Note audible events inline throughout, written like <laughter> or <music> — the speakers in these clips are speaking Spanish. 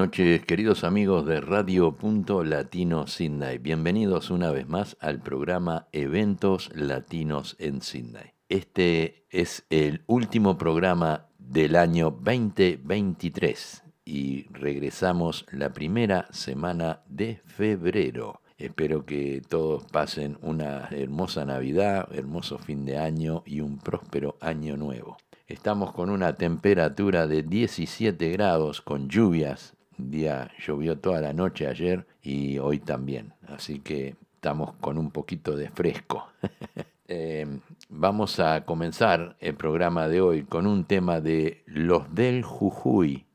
Noches, queridos amigos de Radio Punto Latino Sydney. Bienvenidos una vez más al programa Eventos Latinos en Sydney. Este es el último programa del año 2023 y regresamos la primera semana de febrero. Espero que todos pasen una hermosa Navidad, hermoso fin de año y un próspero año nuevo. Estamos con una temperatura de 17 grados con lluvias. Día llovió toda la noche ayer y hoy también. Así que estamos con un poquito de fresco. <laughs> Eh, vamos a comenzar el programa de hoy con un tema de Los del Jujuy,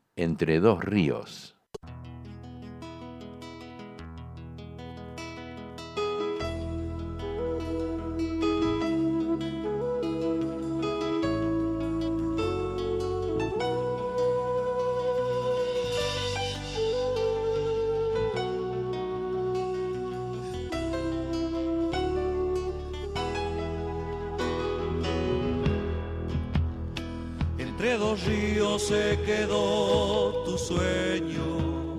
entre dos ríos. se quedó tu sueño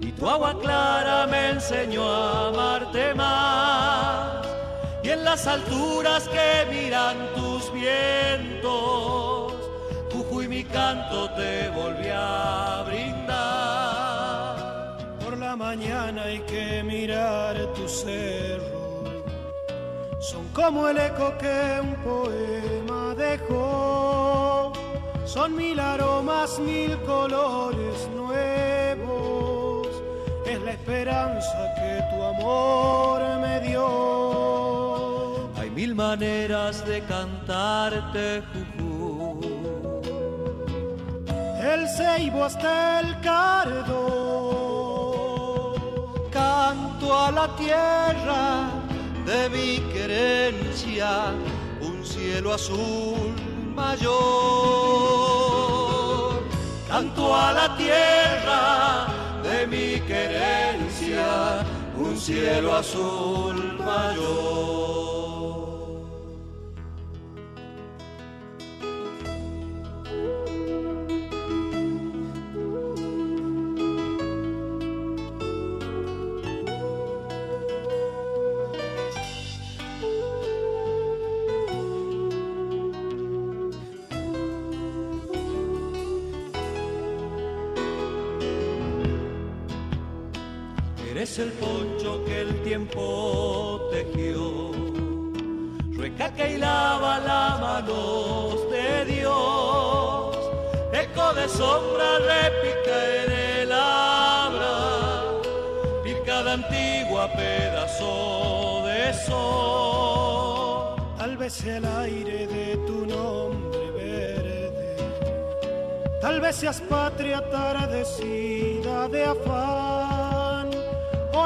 y tu agua clara me enseñó a amarte más. Y en las alturas que miran tus vientos, Jujuy mi canto te volví a brindar. Por la mañana hay que mirar tu cerro, son como el eco que un poema dejó son mil aromas, mil colores nuevos. Es la esperanza que tu amor me dio. Hay mil maneras de cantarte, Juju. El ceibo hasta el cardo. Canto a la tierra de mi querencia, un cielo azul mayor. Canto a la tierra de mi querencia, un cielo azul mayor. Y lava la manos de Dios. Eco de sombra repica en el abra. Pica de antigua pedazo de sol. Tal vez el aire de tu nombre verde. Tal vez seas patria tardecida de afán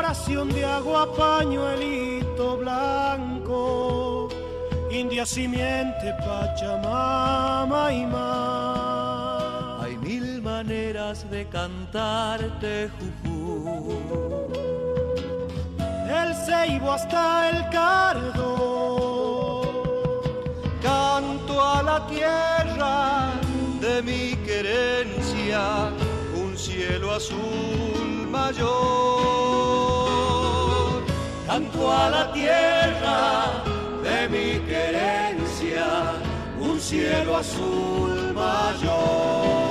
oración de agua, pañuelito blanco, India simiente, Pachamama y más. Hay mil maneras de cantarte, Juju. El ceibo hasta el cardo. Canto a la tierra de mi querencia, un cielo azul mayor canto a la tierra mi querencia un cielo azul mayor.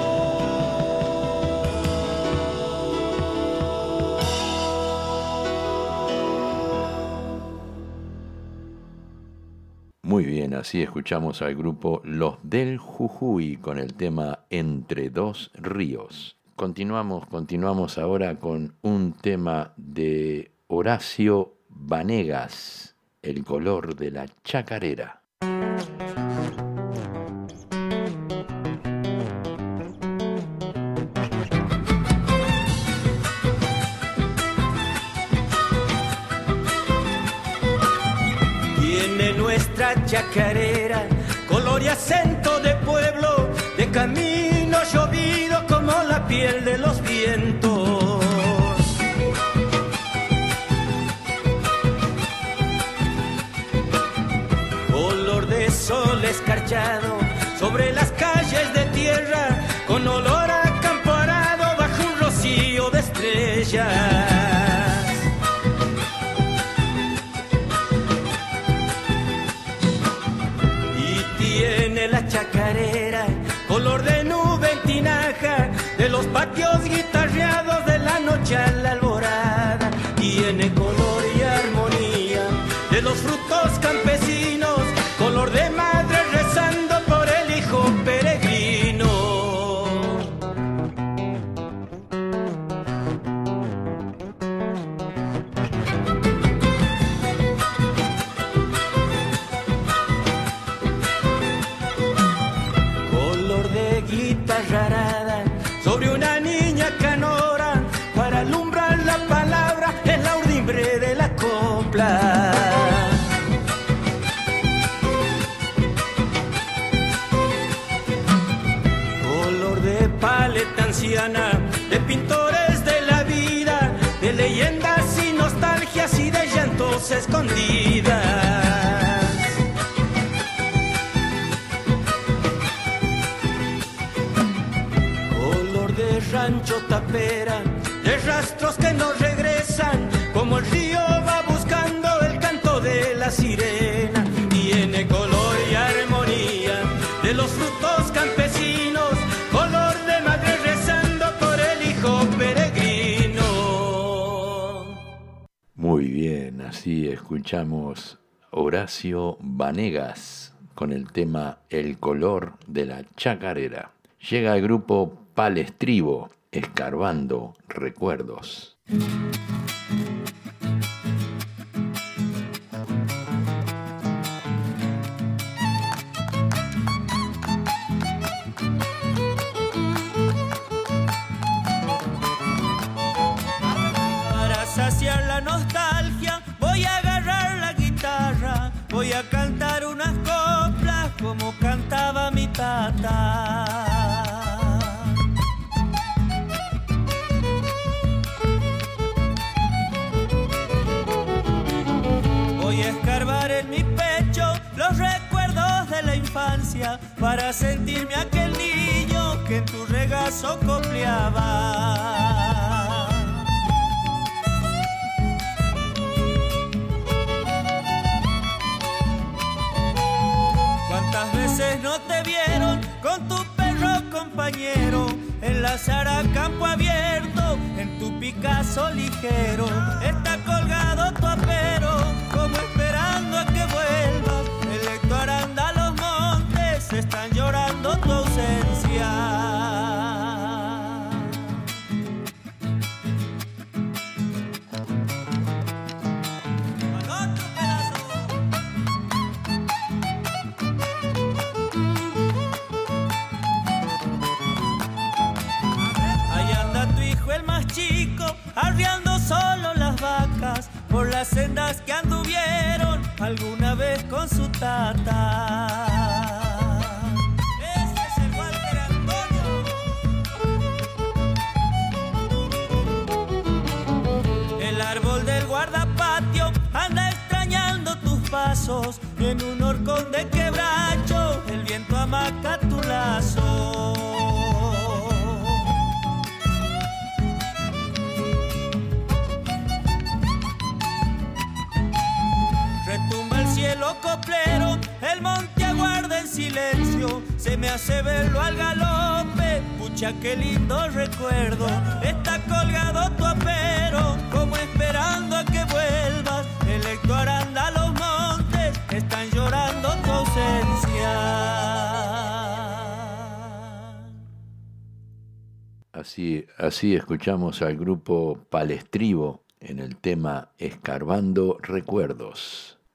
Muy bien, así escuchamos al grupo Los del Jujuy con el tema Entre dos ríos. Continuamos, continuamos ahora con un tema de Horacio Vanegas. El color de la chacarera. chacarera, sobre las calles de tierra, con olor a bajo un rocío de estrellas. chacarera, color de nube en tinaja, de los patios guitarreados de la noche la el tema El color de la chacarera. Llega el grupo Palestribo, escarbando recuerdos. Para sentirme aquel niño que en tu regazo copleaba. no te vieron con tu perro compañero en la Sara campo abierto, en tu Picasso ligero. Está colgado silencio se me hace verlo al galope. Pucha, qué lindo recuerdo. Está colgado tu apero, como esperando a que vuelvas. El Héctor anda a los montes, están llorando tu ausencia. Así, así escuchamos al grupo Palestribo en el tema Escarbando Recuerdos.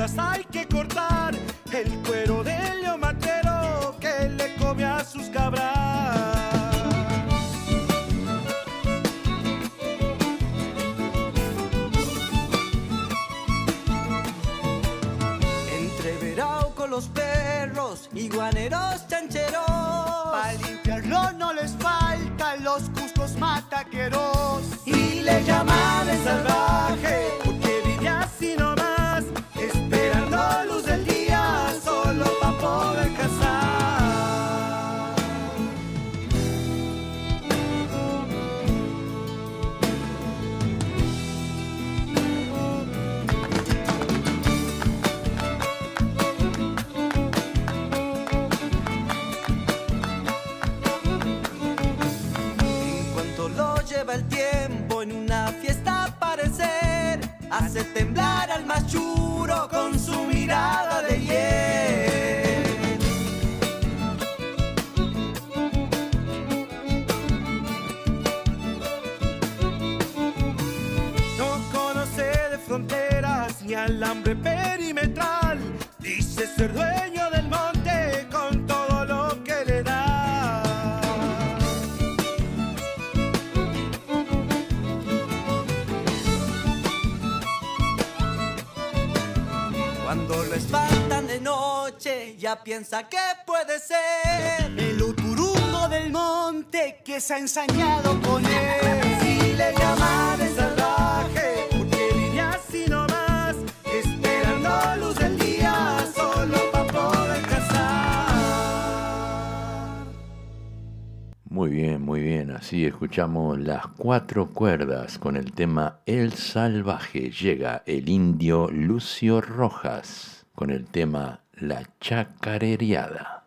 hay que cortar el cuero del leomatero que le come a sus cabras. Entre Entreverao con los perros y guaneros chancheros, para limpiarlo no les faltan los cuscos mataqueros y le llaman el salvador. hace temblar al machuro con su mirada de hiel. No conoce de fronteras ni alambre perimetral, dice ser piensa que puede ser el uturungo del monte que se ha ensañado con él. Si le llaman el salvaje, porque vive así nomás, esperando luz del día, solo para poder cazar. Muy bien, muy bien. Así escuchamos las cuatro cuerdas con el tema El Salvaje. Llega el indio Lucio Rojas con el tema la chacarereada.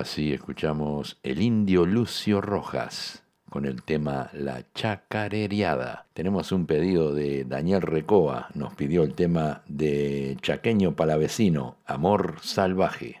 Así escuchamos el indio Lucio Rojas con el tema La Chacarereada. Tenemos un pedido de Daniel Recoa, nos pidió el tema de Chaqueño Palavecino, Amor Salvaje.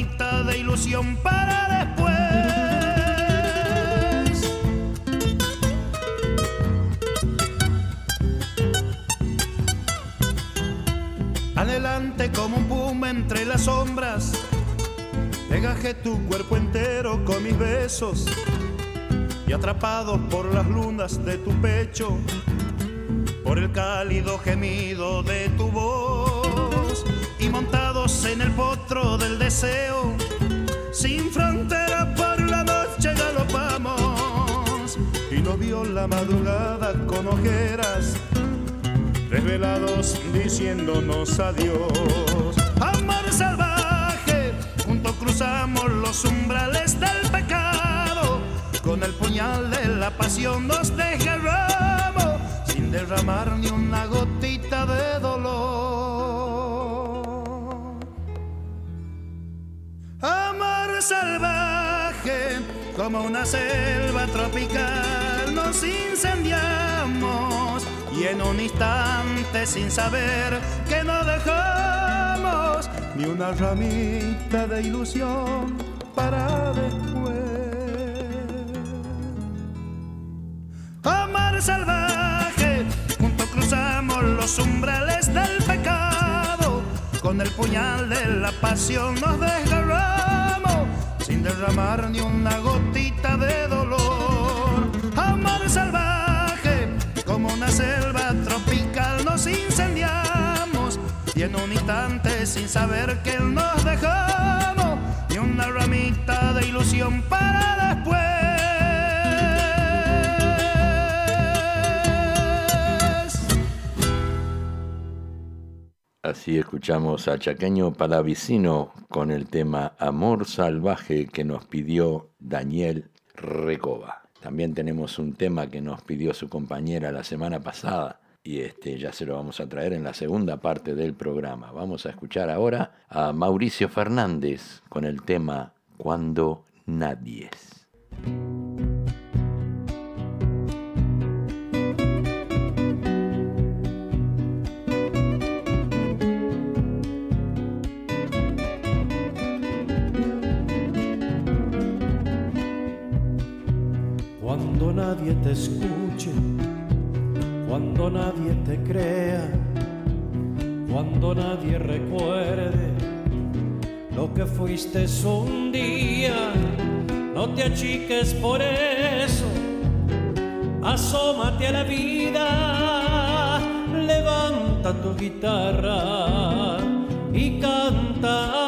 de ilusión para después. Adelante como un puma entre las sombras, pegaje tu cuerpo entero con mis besos. Y atrapado por las lunas de tu pecho, por el cálido gemido de tu voz y montados en el potro del deseo, sin frontera por la noche galopamos y no vio la madrugada con ojeras, revelados diciéndonos adiós. Amor salvaje, junto cruzamos los umbrales del pecado, con el puñal de la pasión nos desgarramos, sin derramar ni una gotita de dolor. Salvaje, como una selva tropical, nos incendiamos y en un instante sin saber que no dejamos ni una ramita de ilusión para después. Amar salvaje, junto cruzamos los umbrales del pecado, con el puñal de la pasión nos desgarramos sin derramar ni una gotita de dolor. Amor salvaje, como una selva tropical nos incendiamos y en un instante sin saber que nos dejamos ni una ramita de ilusión para después. Así escuchamos a Chaqueño Palavicino con el tema Amor Salvaje que nos pidió Daniel Recoba. También tenemos un tema que nos pidió su compañera la semana pasada y este ya se lo vamos a traer en la segunda parte del programa. Vamos a escuchar ahora a Mauricio Fernández con el tema Cuando nadie es. Nadie te escuche, cuando nadie te crea, cuando nadie recuerde lo que fuiste un día, no te achiques por eso, asómate a la vida, levanta tu guitarra y canta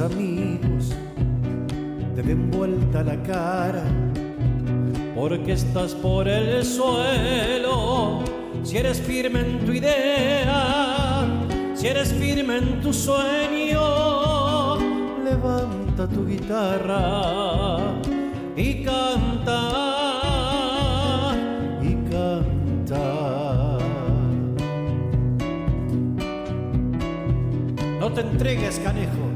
amigos te den vuelta la cara porque estás por el suelo. Si eres firme en tu idea, si eres firme en tu sueño, levanta tu guitarra y canta. Y canta. No te entregues, canejo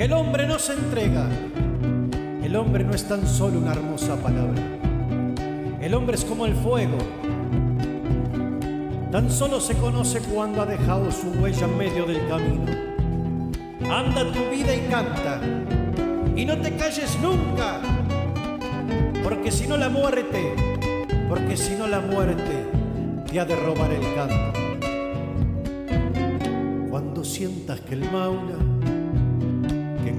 que el hombre no se entrega. El hombre no es tan solo una hermosa palabra. El hombre es como el fuego. Tan solo se conoce cuando ha dejado su huella en medio del camino. Anda tu vida y canta. Y no te calles nunca. Porque si no la muerte, porque si no la muerte te ha de robar el canto. Cuando sientas que el maula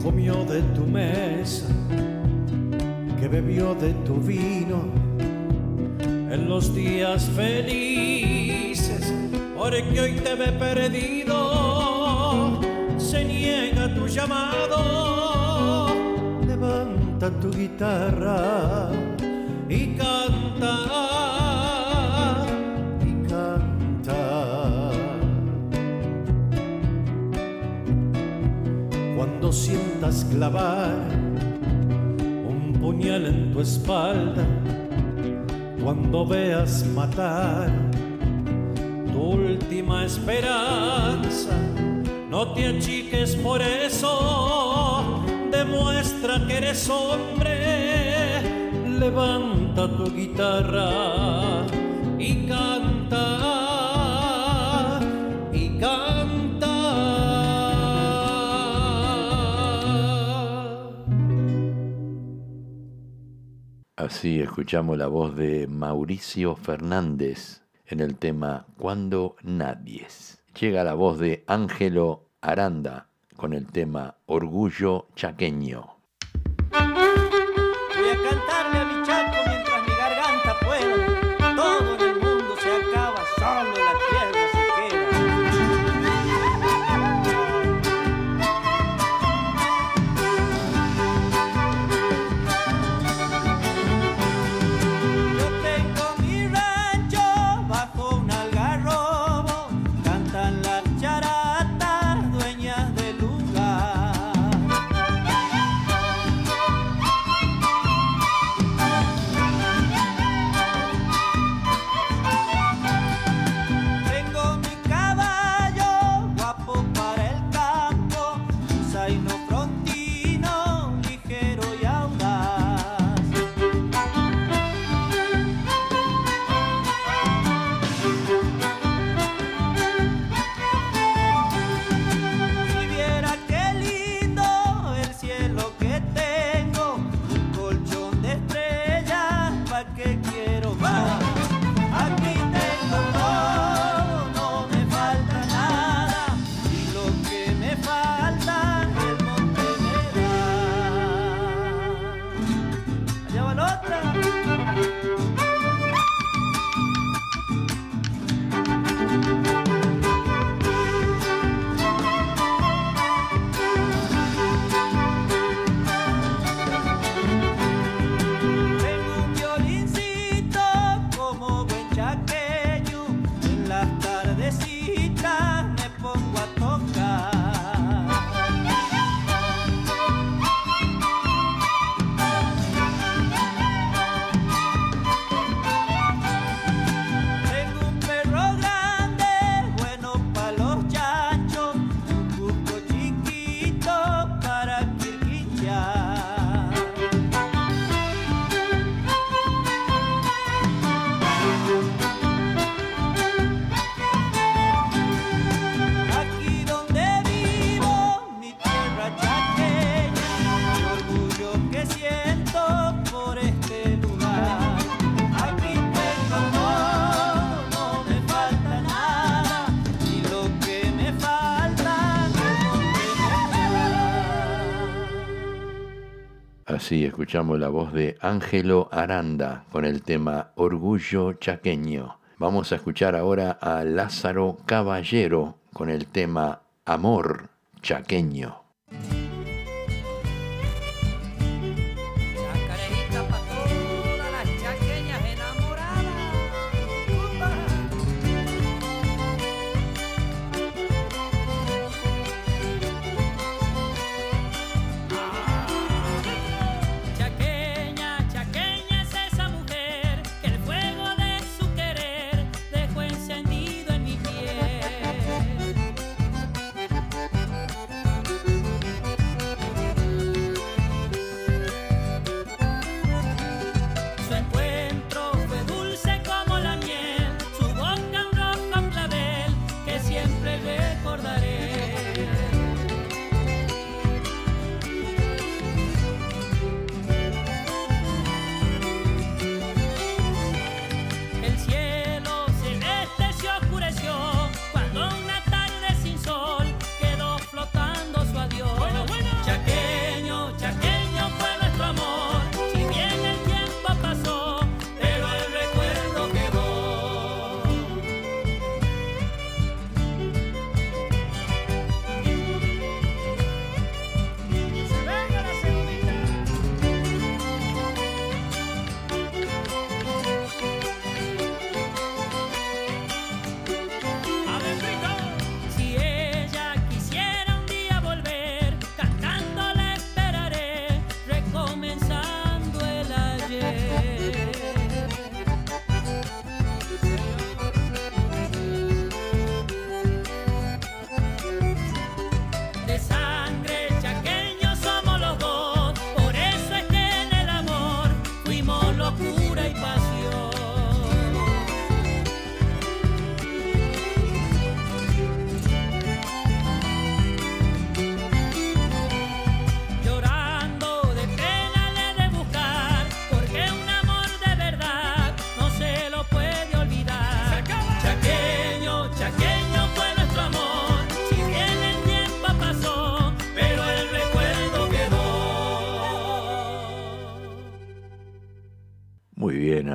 comió de tu mesa, que bebió de tu vino, en los días felices, porque hoy te ve perdido, se niega tu llamado, levanta tu guitarra y canta, Cuando sientas clavar un puñal en tu espalda, cuando veas matar tu última esperanza, no te achiques por eso, demuestra que eres hombre, levanta tu guitarra y canta, Así escuchamos la voz de Mauricio Fernández en el tema Cuando Nadies. Llega la voz de Ángelo Aranda con el tema Orgullo Chaqueño. Escuchamos la voz de Ángelo Aranda con el tema Orgullo Chaqueño. Vamos a escuchar ahora a Lázaro Caballero con el tema Amor Chaqueño.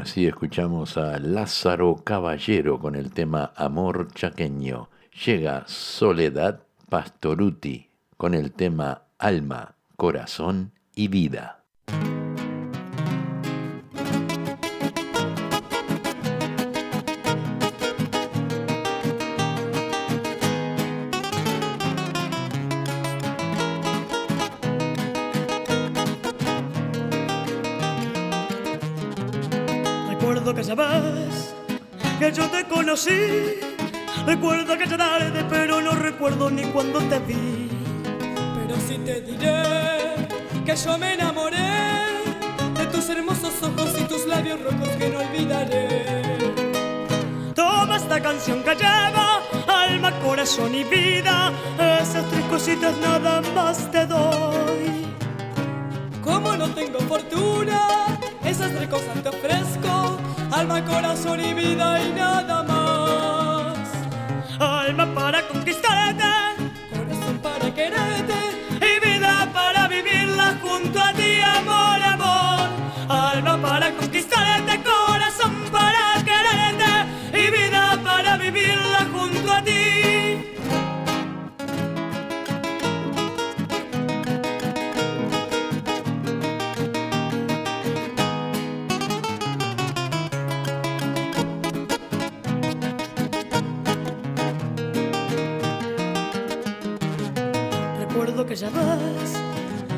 Así escuchamos a Lázaro Caballero con el tema Amor Chaqueño. Llega Soledad Pastoruti con el tema Alma, Corazón y Vida. Que que yo te conocí. Recuerdo aquella tarde, pero no recuerdo ni cuando te vi. Pero sí te diré que yo me enamoré de tus hermosos ojos y tus labios rojos que no olvidaré. Toma esta canción que lleva alma, corazón y vida. Esas tres cositas nada más te doy. Como no tengo fortuna, esas tres cosas te ofrezco: alma, corazón y vida y nada más. Alma para conquistarte Corazón para quererte, Ya vas,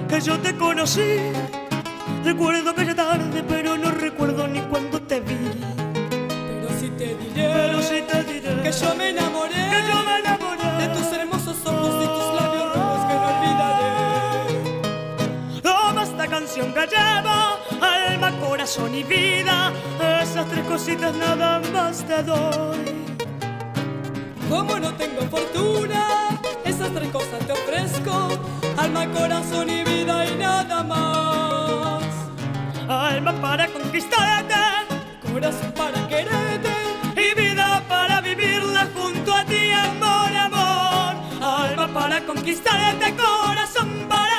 que yo te conocí. Recuerdo que ya tarde, pero no recuerdo ni cuando te vi. pero sí te diré Pero sí te diré que yo me enamoré. que yo me enamoré de tus hermosos ojos y tus labios rojos que no olvidaré. Toma esta canción que lleva alma, corazón y vida. Esas tres cositas nada más te doy. Como no tengo fortuna, esas tres cosas te ofrezco: alma, corazón y vida y nada más. Alma para conquistarte Corazón para quererte, y vida para vivirla junto a ti, amor, amor. Alma para conquistarte, corazón para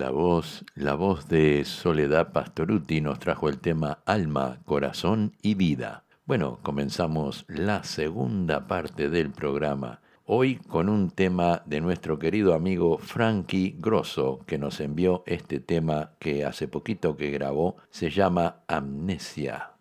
La voz, la voz de Soledad Pastoruti nos trajo el tema Alma, Corazón y Vida. Bueno, comenzamos la segunda parte del programa. Hoy con un tema de nuestro querido amigo Frankie Grosso, que nos envió este tema que hace poquito que grabó, se llama Amnesia.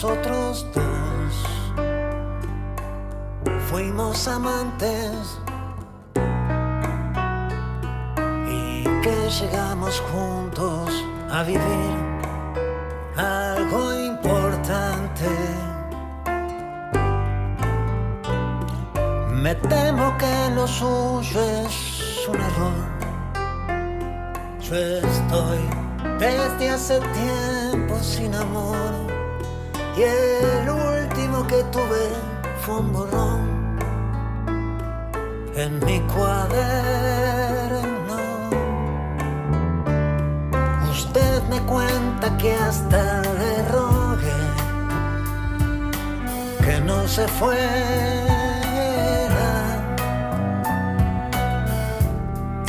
Nosotros dos fuimos amantes y que llegamos juntos a vivir algo importante. Me temo que lo suyo es un error. Yo estoy desde hace tiempo sin amor y el último que tuve fue un borrón en mi cuaderno. Usted me cuenta que hasta le rogué que no se fuera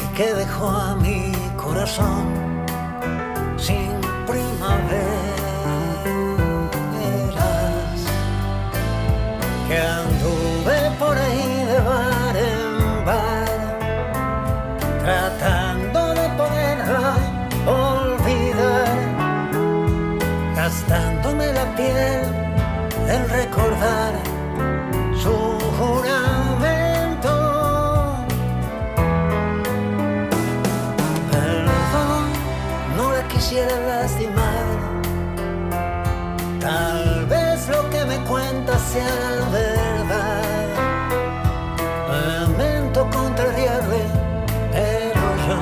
y que dejó a mi corazón sea verdad. Lamento contrariarle, pero yo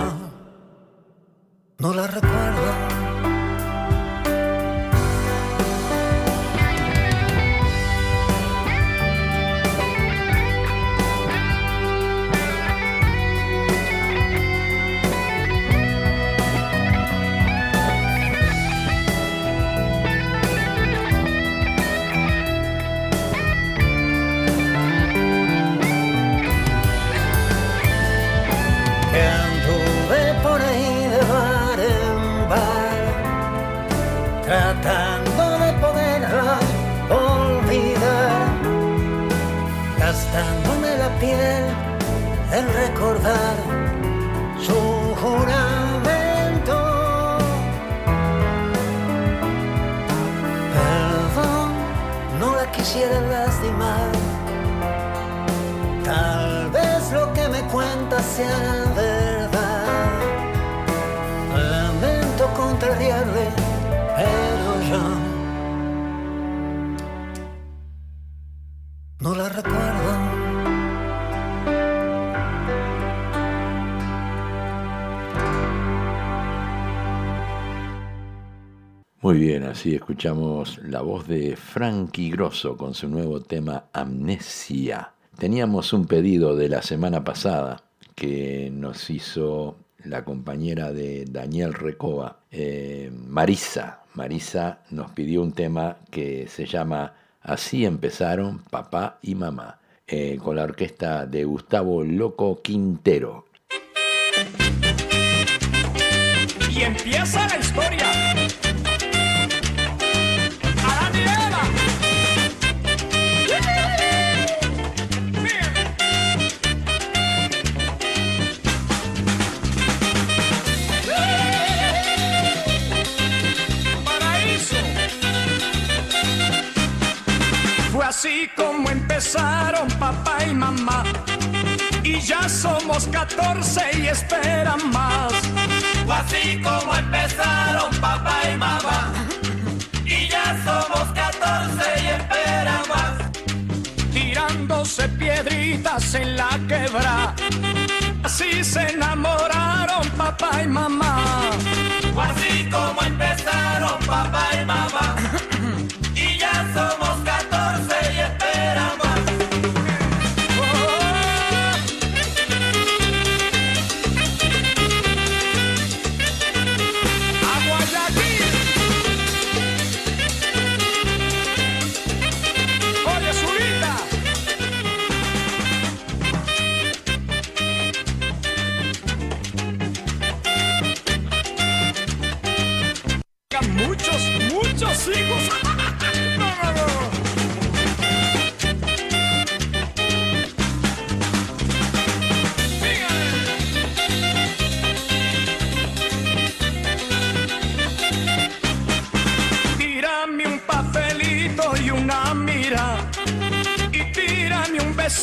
no la recuerdo. Así escuchamos la voz de Frankie Grosso con su nuevo tema Amnesia. Teníamos un pedido de la semana pasada que nos hizo la compañera de Daniel Recoba, eh, Marisa. Marisa nos pidió un tema que se llama Así empezaron papá y mamá, eh, con la orquesta de Gustavo Loco Quintero. Y empieza la historia. Así como empezaron papá y mamá. Y ya somos 14 y esperan más. Fue así como empezaron papá y mamá. Y ya somos 14 y esperan más. Tirándose piedritas en la quebra. Así se enamoraron papá y mamá. Fue así como empezaron papá y mamá. Y ya somos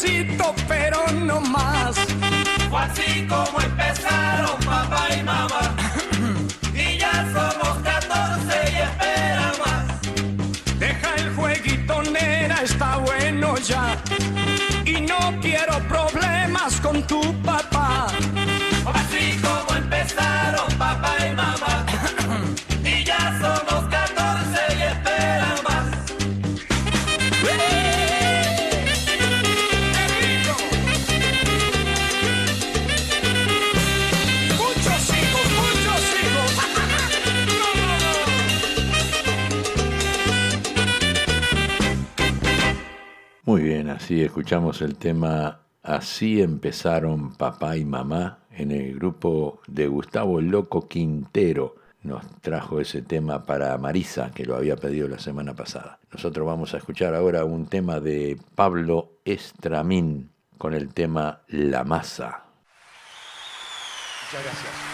besito, pero no más. Fue así como empezaron Muy bien, así escuchamos el tema Así empezaron papá y mamá en el grupo de Gustavo Loco Quintero. Nos trajo ese tema para Marisa, que lo había pedido la semana pasada. Nosotros vamos a escuchar ahora un tema de Pablo Estramín con el tema La Masa. Muchas gracias.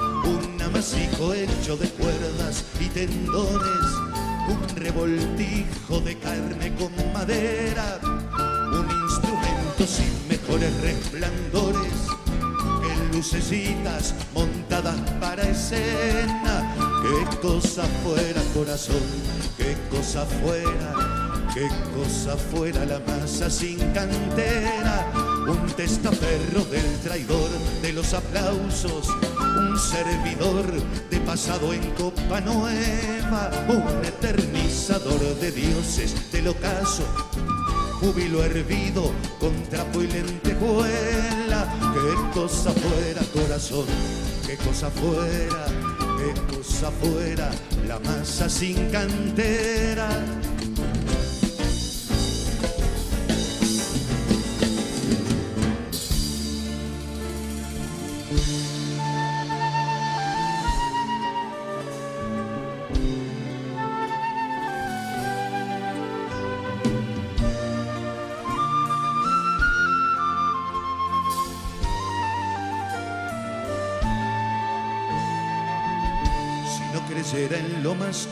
Amasijo hecho de cuerdas y tendones, un revoltijo de carne con madera, un instrumento sin mejores resplandores que lucecitas montadas para escena. Qué cosa fuera corazón, qué cosa fuera, qué cosa fuera la masa sin cantera. Un testaferro del traidor de los aplausos, un servidor de pasado en copa nueva, un eternizador de dioses del ocaso, júbilo hervido con trapo y. Qué cosa fuera corazón, qué cosa fuera, qué cosa fuera la masa sin cantera.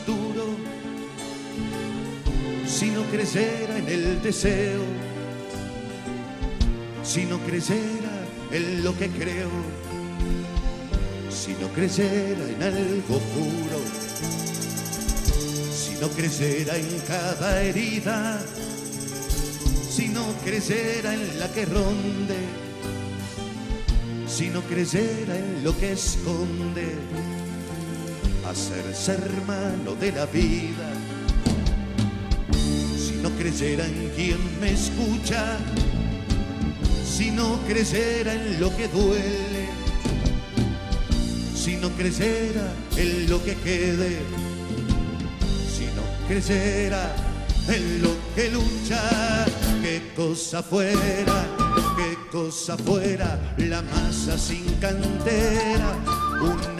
Duro, si no creyera en el deseo, si no creyera en lo que creo, si no creyera en algo puro, si no creyera en cada herida, si no creyera en la que ronde, si no creyera en lo que esconde, hacerse hermano de la vida. Si no creyera en quien me escucha, si no creyera en lo que duele, si no creyera en lo que quede, si no creyera en lo que lucha, qué cosa fuera, qué cosa fuera la masa sin cantera, un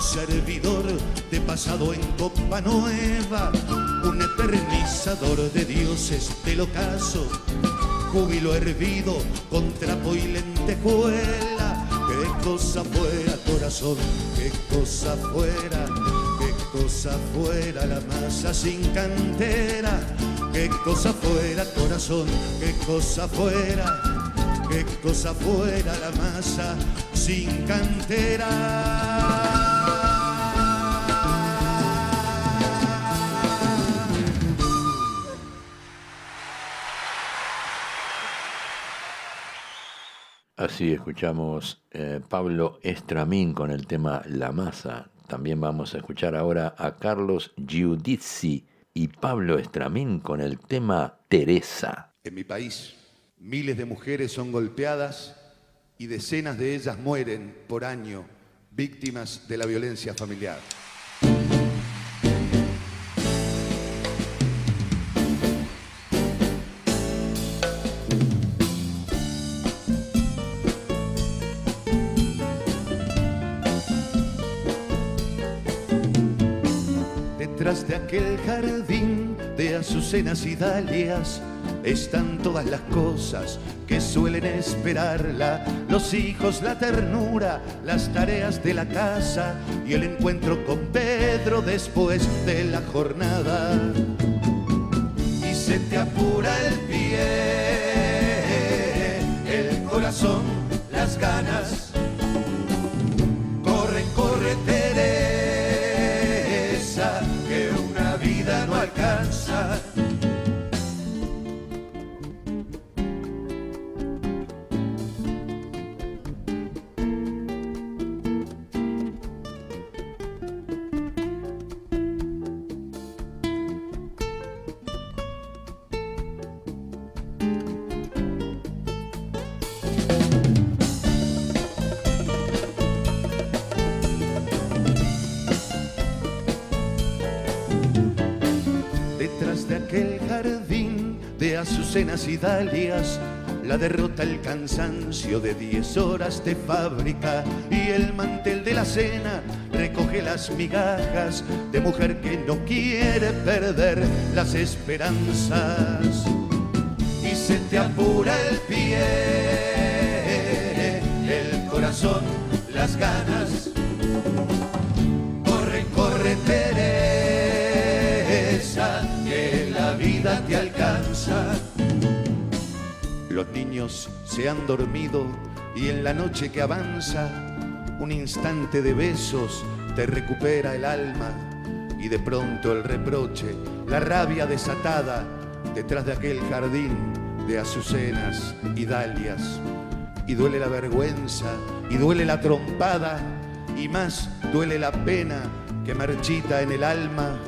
servidor de pasado en copa nueva, un eternizador de dioses del ocaso, júbilo hervido con trapo y lentejuela. Qué cosa fuera corazón, qué cosa fuera, qué cosa fuera la masa sin cantera. Qué cosa fuera corazón, qué cosa fuera, qué cosa fuera la masa sin cantera. Así escuchamos eh, Pablo Estramín con el tema La Masa. También vamos a escuchar ahora a Carlos Giudizi y Pablo Estramín con el tema Teresa. En mi país, miles de mujeres son golpeadas y decenas de ellas mueren por año víctimas de la violencia familiar. Aquel jardín de azucenas y dalias están todas las cosas que suelen esperarla, los hijos, la ternura, las tareas de la casa y el encuentro con Pedro después de la jornada. Y se te apura el pie, el corazón, las ganas. No jardín de azucenas y dalias. La derrota el cansancio de diez horas de fábrica. Y el mantel de la cena recoge las migajas de mujer que no quiere perder las esperanzas. Y se te apura el pie, el corazón, las ganas. Corre, corre, Teresa, vida te alcanza. Los niños se han dormido y en la noche que avanza, un instante de besos te recupera el alma y de pronto el reproche, la rabia desatada detrás de aquel jardín de azucenas y dalias. Y duele la vergüenza y duele la trompada y más duele la pena que marchita en el alma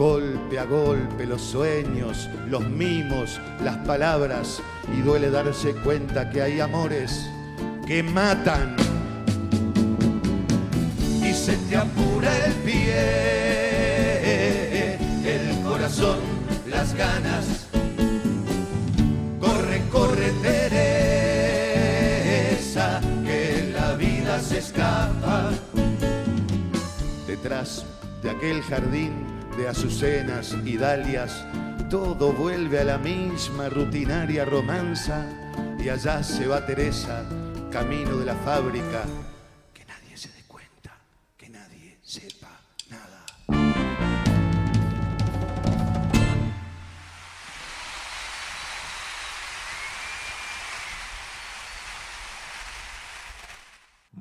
golpe a golpe los sueños, los mimos, las palabras y duele darse cuenta que hay amores que matan y se te apura el pie, el corazón, las ganas. Corre, corre Teresa, que la vida se escapa detrás de aquel jardín de azucenas y dalias, todo vuelve a la misma rutinaria romanza y allá se va Teresa, camino de la fábrica,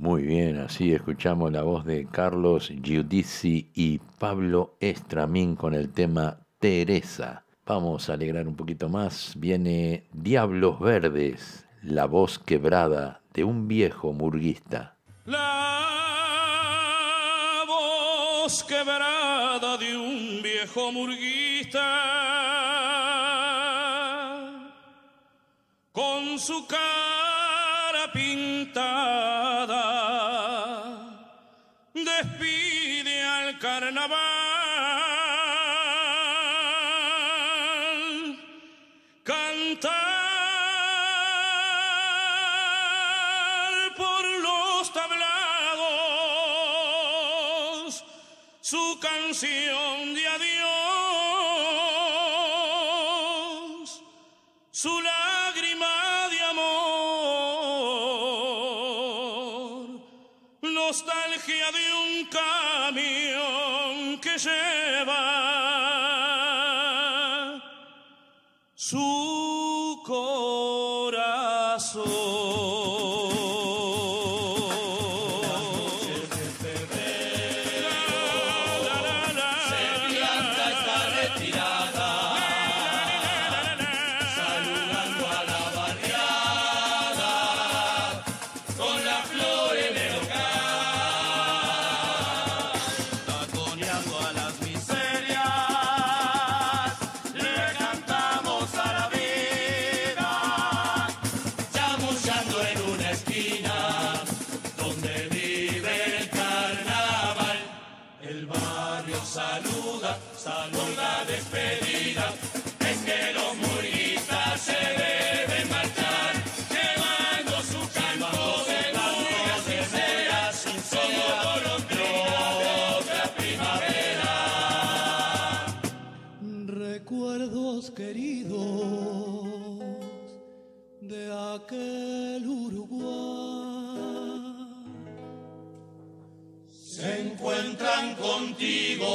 Muy bien, así escuchamos la voz de Carlos Giudici y Pablo Estramín con el tema Teresa. Vamos a alegrar un poquito más. Viene Diablos Verdes, la voz quebrada de un viejo murguista. La voz quebrada de un viejo murguista con su aquel Uruguay. Se encuentran contigo,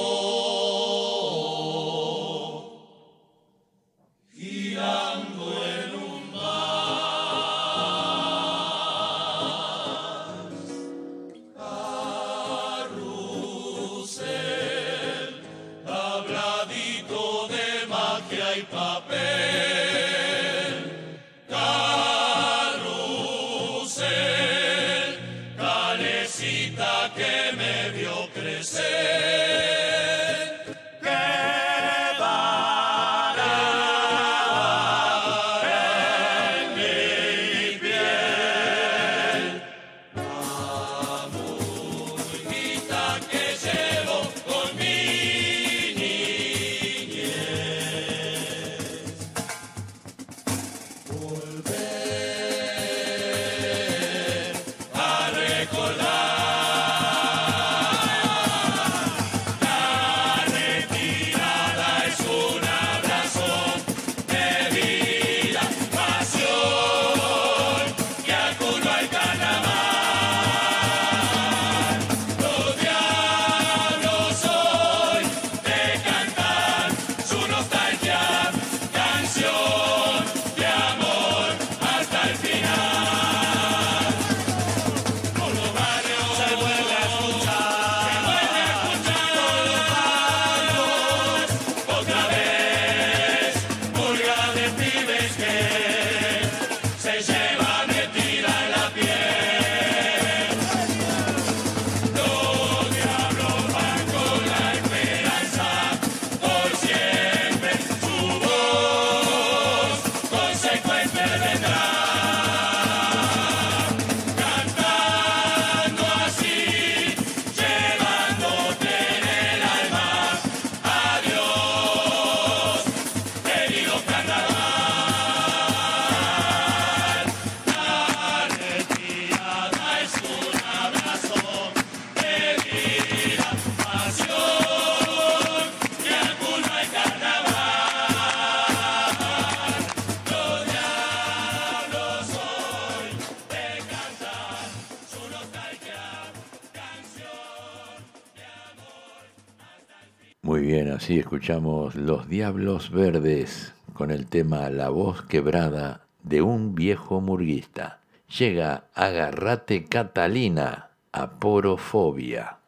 escuchamos Los Diablos Verdes con el tema La voz quebrada de un viejo murguista. Llega Agarrate Catalina, Aporofobia.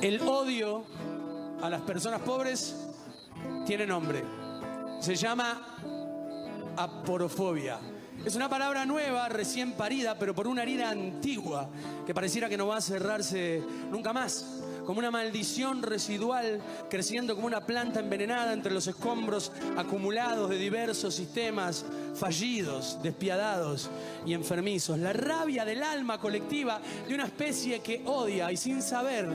El odio a las personas pobres tiene nombre. Se llama aporofobia. Es una palabra nueva, recién parida, pero por una herida antigua que pareciera que no va a cerrarse nunca más. Como una maldición residual creciendo como una planta envenenada entre los escombros acumulados de diversos sistemas fallidos, despiadados y enfermizos. La rabia del alma colectiva de una especie que odia y sin saber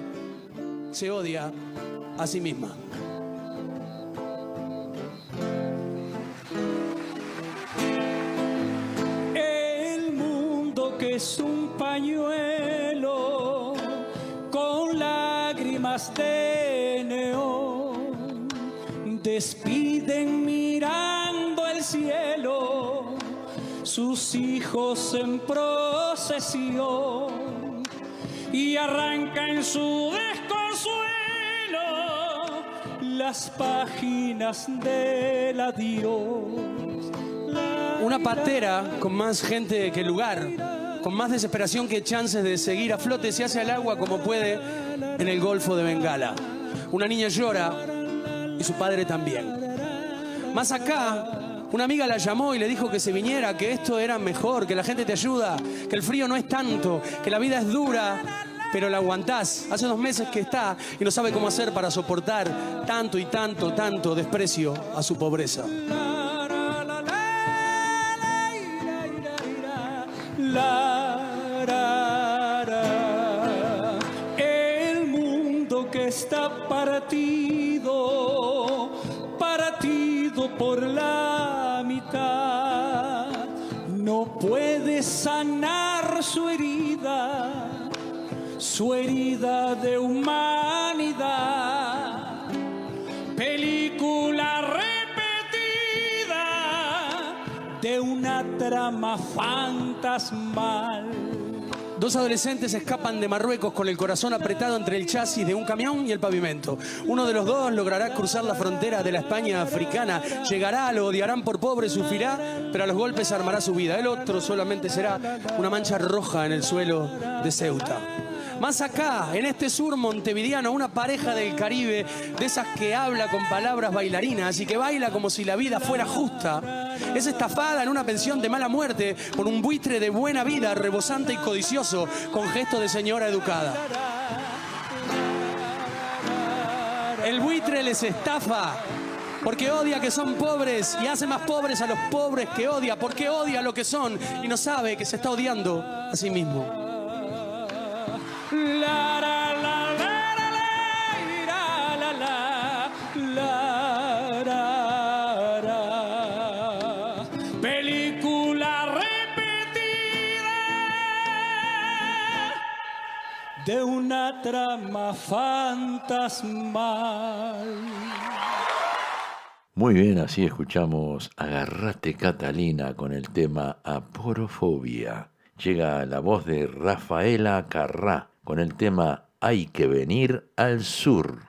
se odia a sí misma. El mundo que es un pañuelo de neón despiden mirando el cielo sus hijos en procesión y arranca en su desconsuelo las páginas del adiós. Una patera con más gente que lugar, con más desesperación que chances de seguir a flote, se hace al agua como puede en el Golfo de Bengala. Una niña llora y su padre también. Más acá, una amiga la llamó y le dijo que se viniera, que esto era mejor, que la gente te ayuda, que el frío no es tanto, que la vida es dura, pero la aguantás. Hace dos meses que está y no sabe cómo hacer para soportar tanto y tanto, tanto desprecio a su pobreza. Por la mitad, no puede sanar su herida, su herida de humanidad. Película repetida de una trama fantasmal. Dos adolescentes escapan de Marruecos con el corazón apretado entre el chasis de un camión y el pavimento. Uno de los dos logrará cruzar la frontera de la España africana. Llegará, lo odiarán por pobre, sufrirá, pero a los golpes armará su vida. El otro solamente será una mancha roja en el suelo de Ceuta. Más acá, en este sur montevideano, una pareja del Caribe, de esas que habla con palabras bailarinas y que baila como si la vida fuera justa, es estafada en una pensión de mala muerte por un buitre de buena vida, rebosante y codicioso, con gesto de señora educada. El buitre les estafa porque odia que son pobres y hace más pobres a los pobres que odia, porque odia lo que son y no sabe que se está odiando a sí mismo. De una trama fantasmal. Muy bien, así escuchamos Agarrate Catalina con el tema Aporofobia. Llega la voz de Rafaela Carrá con el tema Hay que venir al sur.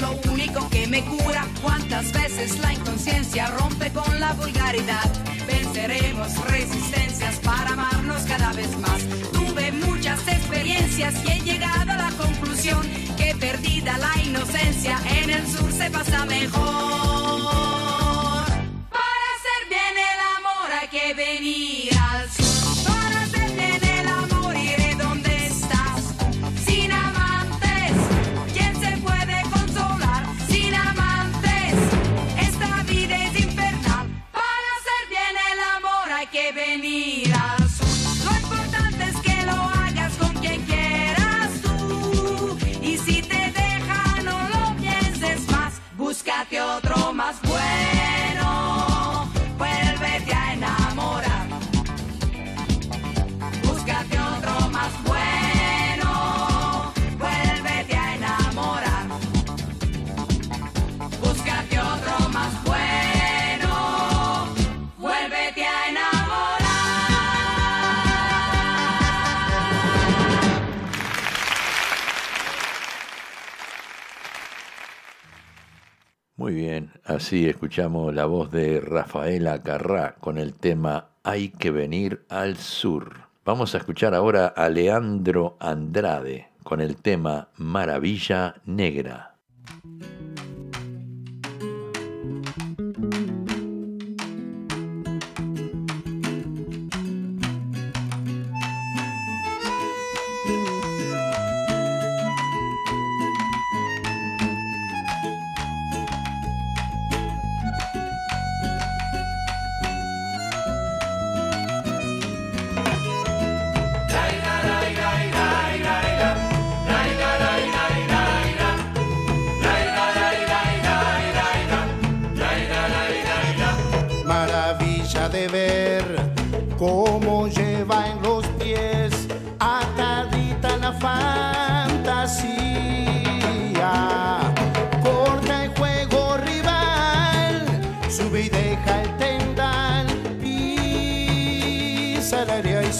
lo único que me cura. ¿Cuántas veces la inconsciencia rompe con la vulgaridad? Venceremos resistencias para amarnos cada vez más. Tuve muchas experiencias y he llegado a la conclusión que perdida la inocencia en el sur se pasa mejor. Así escuchamos la voz de Rafaela Carrá con el tema Hay que venir al sur. Vamos a escuchar ahora a Leandro Andrade con el tema Maravilla Negra.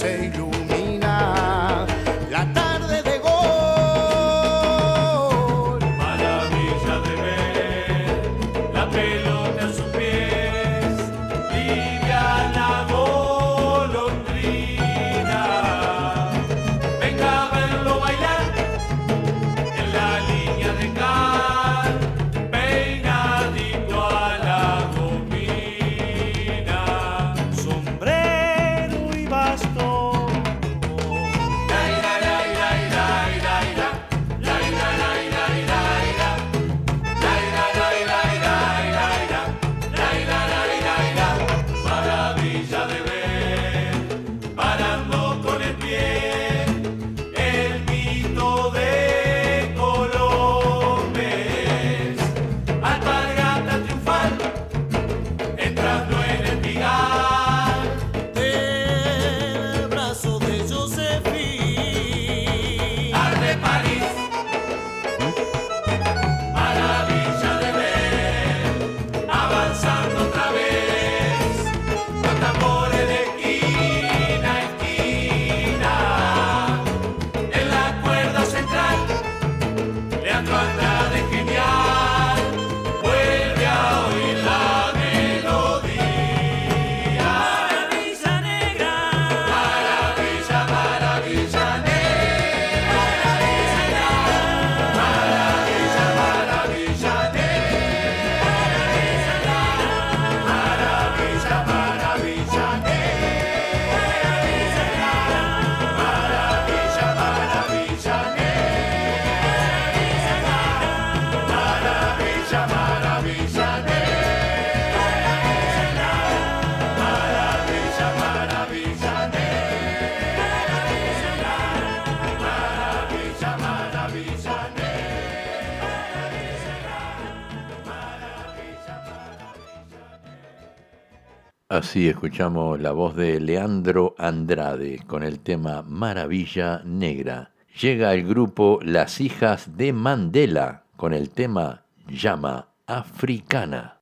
El Así escuchamos la voz de Leandro Andrade con el tema Maravilla Negra. Llega el grupo Las Hijas de Mandela con el tema Llama Africana.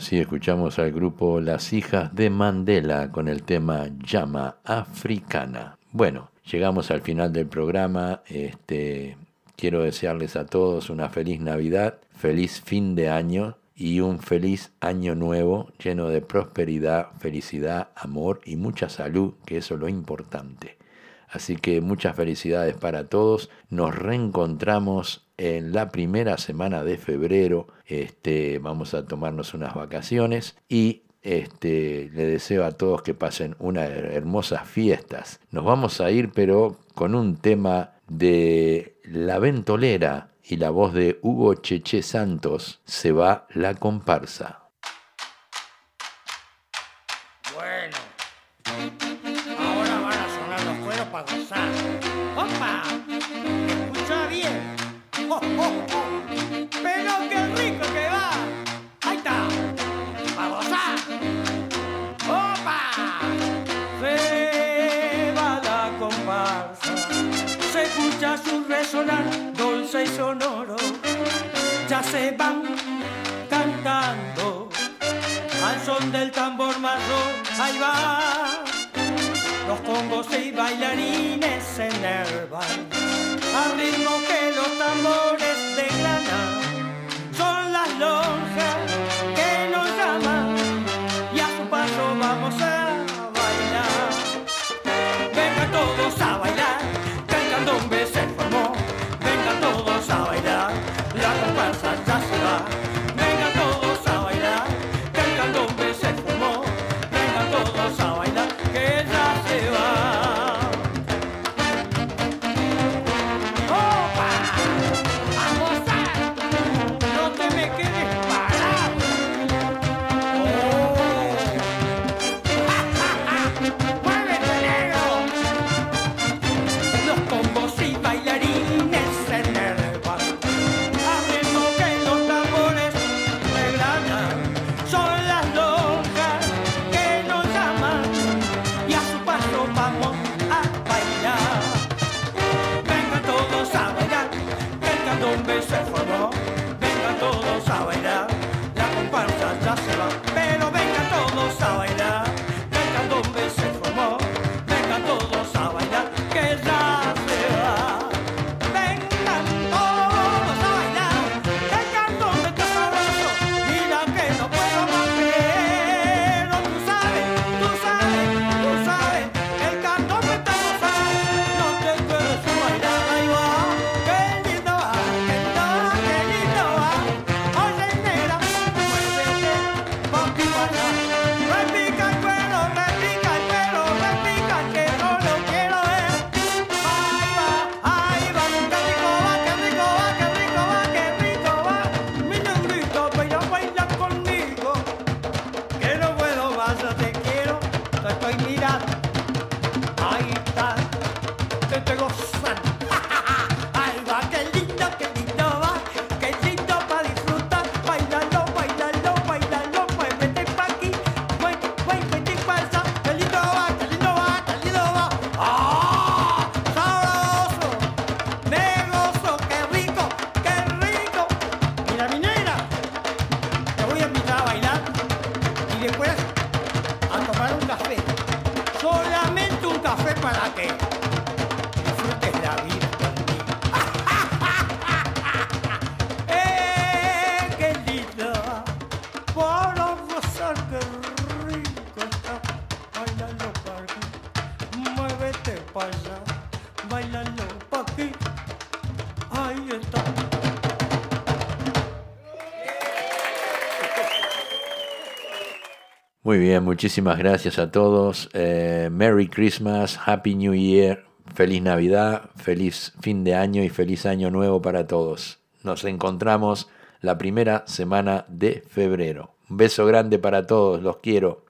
Así escuchamos al grupo Las Hijas de Mandela con el tema Llama Africana. Bueno, llegamos al final del programa. Este, quiero desearles a todos una feliz Navidad, feliz fin de año y un feliz año nuevo lleno de prosperidad, felicidad, amor y mucha salud, que eso es lo importante. Así que muchas felicidades para todos. Nos reencontramos en la primera semana de febrero este, vamos a tomarnos unas vacaciones y este, le deseo a todos que pasen unas hermosas fiestas. Nos vamos a ir pero con un tema de La Ventolera y la voz de Hugo Cheche Santos, se va la comparsa. van cantando al son del tambor marrón, ahí va. Los congos y bailarines se enervan al ritmo que los tambores Muy bien, muchísimas gracias a todos. Eh, Merry Christmas, Happy New Year, feliz Navidad, feliz fin de año y feliz año nuevo para todos. Nos encontramos la primera semana de febrero. Un beso grande para todos, los quiero.